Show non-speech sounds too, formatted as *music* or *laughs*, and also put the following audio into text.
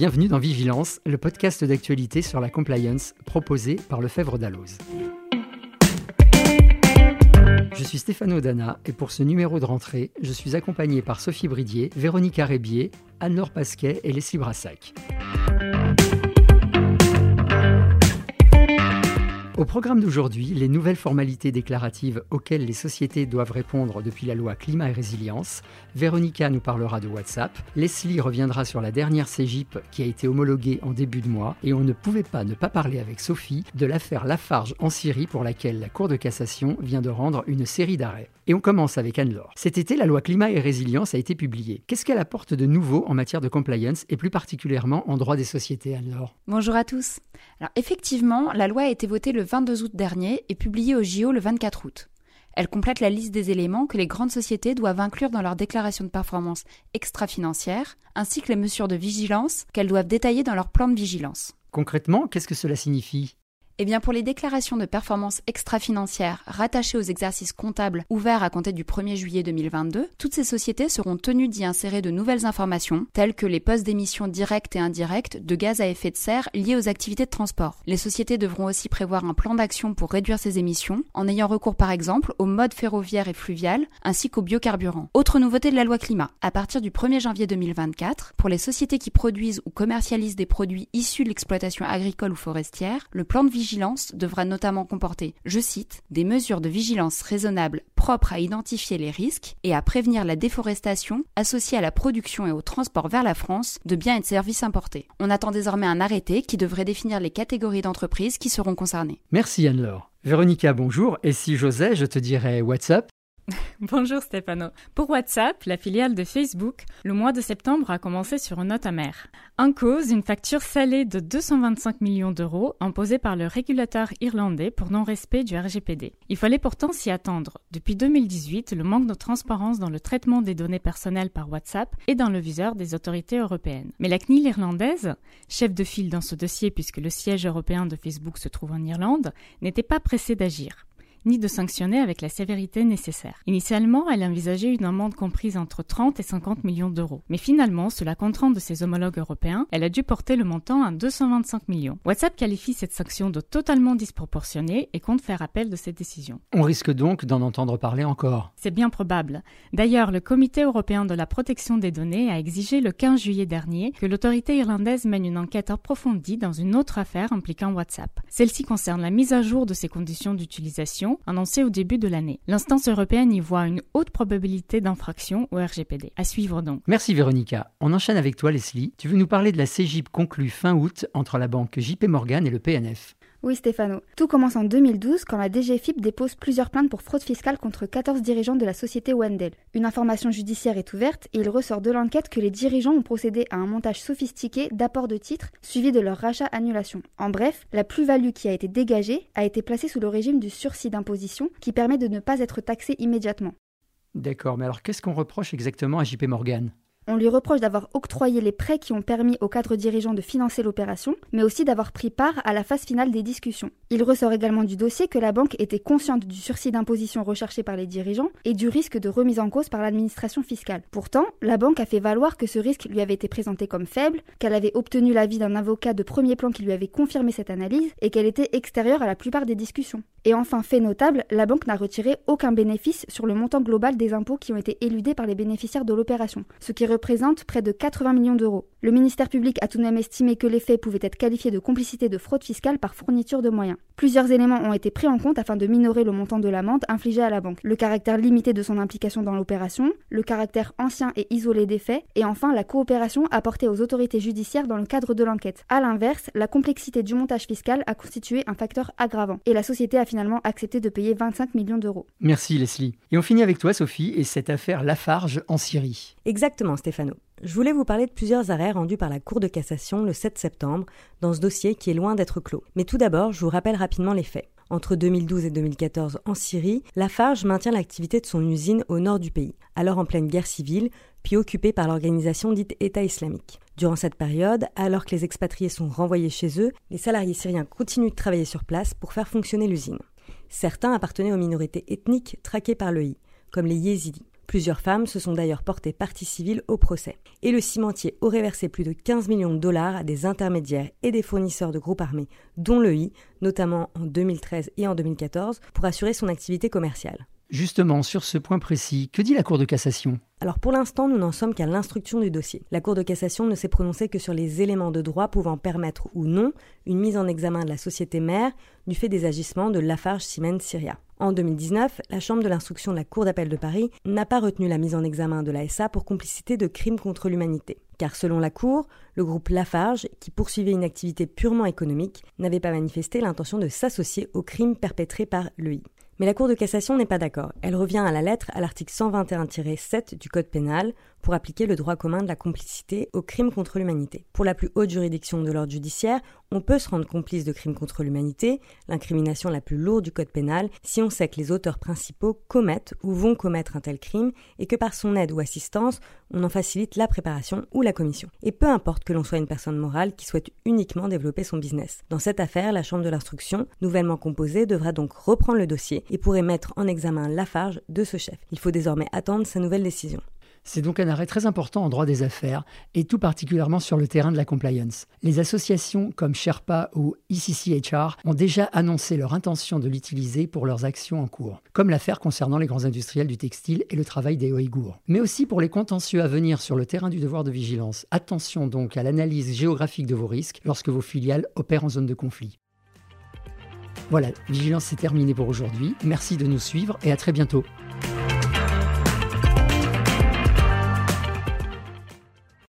bienvenue dans Vigilance, le podcast d'actualité sur la compliance proposé par Lefebvre Dalloz. Je suis Stéphano Dana et pour ce numéro de rentrée, je suis accompagné par Sophie Bridier, Véronique Rébier, Anne-Laure Pasquet et Leslie Brassac. Au programme d'aujourd'hui, les nouvelles formalités déclaratives auxquelles les sociétés doivent répondre depuis la loi Climat et Résilience. Véronica nous parlera de WhatsApp. Leslie reviendra sur la dernière CGIP qui a été homologuée en début de mois. Et on ne pouvait pas ne pas parler avec Sophie de l'affaire Lafarge en Syrie pour laquelle la Cour de cassation vient de rendre une série d'arrêts. Et on commence avec Anne-Laure. Cet été, la loi Climat et Résilience a été publiée. Qu'est-ce qu'elle apporte de nouveau en matière de compliance et plus particulièrement en droit des sociétés, Anne-Laure? Bonjour à tous. Alors effectivement, la loi a été votée le 22 août dernier et publiée au JO le 24 août. Elle complète la liste des éléments que les grandes sociétés doivent inclure dans leur déclaration de performance extra-financière, ainsi que les mesures de vigilance qu'elles doivent détailler dans leur plan de vigilance. Concrètement, qu'est-ce que cela signifie? Eh bien, pour les déclarations de performance extra-financière rattachées aux exercices comptables ouverts à compter du 1er juillet 2022, toutes ces sociétés seront tenues d'y insérer de nouvelles informations, telles que les postes d'émissions directes et indirectes de gaz à effet de serre liés aux activités de transport. Les sociétés devront aussi prévoir un plan d'action pour réduire ces émissions, en ayant recours par exemple au mode ferroviaire et fluvial, ainsi qu'aux biocarburants. Autre nouveauté de la loi climat, à partir du 1er janvier 2024, pour les sociétés qui produisent ou commercialisent des produits issus de l'exploitation agricole ou forestière, le plan de vigilance devra notamment comporter, je cite, des mesures de vigilance raisonnables propres à identifier les risques et à prévenir la déforestation associée à la production et au transport vers la France de biens et de services importés. On attend désormais un arrêté qui devrait définir les catégories d'entreprises qui seront concernées. Merci Anne-Laure. Véronica, bonjour. Et si j'osais, je te dirais WhatsApp *laughs* Bonjour Stefano. Pour WhatsApp, la filiale de Facebook, le mois de septembre a commencé sur une note amère. En cause, une facture salée de 225 millions d'euros imposée par le régulateur irlandais pour non-respect du RGPD. Il fallait pourtant s'y attendre. Depuis 2018, le manque de transparence dans le traitement des données personnelles par WhatsApp est dans le viseur des autorités européennes. Mais la CNIL irlandaise, chef de file dans ce dossier puisque le siège européen de Facebook se trouve en Irlande, n'était pas pressée d'agir ni de sanctionner avec la sévérité nécessaire. Initialement, elle envisageait une amende comprise entre 30 et 50 millions d'euros. Mais finalement, sous la contrainte de ses homologues européens, elle a dû porter le montant à 225 millions. WhatsApp qualifie cette sanction de totalement disproportionnée et compte faire appel de cette décision. On risque donc d'en entendre parler encore. C'est bien probable. D'ailleurs, le Comité européen de la protection des données a exigé le 15 juillet dernier que l'autorité irlandaise mène une enquête approfondie dans une autre affaire impliquant WhatsApp. Celle-ci concerne la mise à jour de ses conditions d'utilisation annoncé au début de l'année. L'instance européenne y voit une haute probabilité d'infraction au RGPD. À suivre donc. Merci Véronica. On enchaîne avec toi Leslie. Tu veux nous parler de la CGIP conclue fin août entre la banque JP Morgan et le PNF. Oui Stéphano. Tout commence en 2012 quand la DGFIP dépose plusieurs plaintes pour fraude fiscale contre 14 dirigeants de la société Wendell. Une information judiciaire est ouverte et il ressort de l'enquête que les dirigeants ont procédé à un montage sophistiqué d'apport de titres suivi de leur rachat-annulation. En bref, la plus-value qui a été dégagée a été placée sous le régime du sursis d'imposition qui permet de ne pas être taxé immédiatement. D'accord, mais alors qu'est-ce qu'on reproche exactement à JP Morgan? On lui reproche d'avoir octroyé les prêts qui ont permis au cadre dirigeant de financer l'opération, mais aussi d'avoir pris part à la phase finale des discussions. Il ressort également du dossier que la banque était consciente du sursis d'imposition recherché par les dirigeants et du risque de remise en cause par l'administration fiscale. Pourtant, la banque a fait valoir que ce risque lui avait été présenté comme faible, qu'elle avait obtenu l'avis d'un avocat de premier plan qui lui avait confirmé cette analyse et qu'elle était extérieure à la plupart des discussions. Et enfin, fait notable, la banque n'a retiré aucun bénéfice sur le montant global des impôts qui ont été éludés par les bénéficiaires de l'opération, ce qui représente près de 80 millions d'euros. Le ministère public a tout de même estimé que les faits pouvaient être qualifiés de complicité de fraude fiscale par fourniture de moyens. Plusieurs éléments ont été pris en compte afin de minorer le montant de l'amende infligée à la banque. Le caractère limité de son implication dans l'opération, le caractère ancien et isolé des faits, et enfin la coopération apportée aux autorités judiciaires dans le cadre de l'enquête. A l'inverse, la complexité du montage fiscal a constitué un facteur aggravant, et la société a finalement accepté de payer 25 millions d'euros. Merci Leslie. Et on finit avec toi Sophie et cette affaire Lafarge en Syrie. Exactement Stéphano. Je voulais vous parler de plusieurs arrêts rendus par la Cour de cassation le 7 septembre dans ce dossier qui est loin d'être clos. Mais tout d'abord, je vous rappelle rapidement les faits. Entre 2012 et 2014 en Syrie, Lafarge maintient l'activité de son usine au nord du pays, alors en pleine guerre civile, puis occupée par l'organisation dite État islamique. Durant cette période, alors que les expatriés sont renvoyés chez eux, les salariés syriens continuent de travailler sur place pour faire fonctionner l'usine. Certains appartenaient aux minorités ethniques traquées par l'EI, comme les yézidis. Plusieurs femmes se sont d'ailleurs portées partie civile au procès. Et le cimentier aurait versé plus de 15 millions de dollars à des intermédiaires et des fournisseurs de groupes armés, dont le I, notamment en 2013 et en 2014, pour assurer son activité commerciale. Justement, sur ce point précis, que dit la Cour de cassation? Alors pour l'instant, nous n'en sommes qu'à l'instruction du dossier. La Cour de cassation ne s'est prononcée que sur les éléments de droit pouvant permettre ou non une mise en examen de la société mère du fait des agissements de Lafarge Siemens Syria. En 2019, la Chambre de l'instruction de la Cour d'appel de Paris n'a pas retenu la mise en examen de la SA pour complicité de crimes contre l'humanité. Car selon la Cour, le groupe Lafarge, qui poursuivait une activité purement économique, n'avait pas manifesté l'intention de s'associer aux crimes perpétrés par l'EI. Mais la Cour de cassation n'est pas d'accord. Elle revient à la lettre à l'article 121-7 du Code pénal pour appliquer le droit commun de la complicité aux crimes contre l'humanité. Pour la plus haute juridiction de l'ordre judiciaire, on peut se rendre complice de crimes contre l'humanité, l'incrimination la plus lourde du code pénal, si on sait que les auteurs principaux commettent ou vont commettre un tel crime et que par son aide ou assistance, on en facilite la préparation ou la commission. Et peu importe que l'on soit une personne morale qui souhaite uniquement développer son business. Dans cette affaire, la Chambre de l'instruction, nouvellement composée, devra donc reprendre le dossier et pourrait mettre en examen Lafarge de ce chef. Il faut désormais attendre sa nouvelle décision. C'est donc un arrêt très important en droit des affaires, et tout particulièrement sur le terrain de la compliance. Les associations comme Sherpa ou ECCHR ont déjà annoncé leur intention de l'utiliser pour leurs actions en cours, comme l'affaire concernant les grands industriels du textile et le travail des Ouïghours, mais aussi pour les contentieux à venir sur le terrain du devoir de vigilance. Attention donc à l'analyse géographique de vos risques lorsque vos filiales opèrent en zone de conflit. Voilà, Vigilance c'est terminé pour aujourd'hui. Merci de nous suivre et à très bientôt.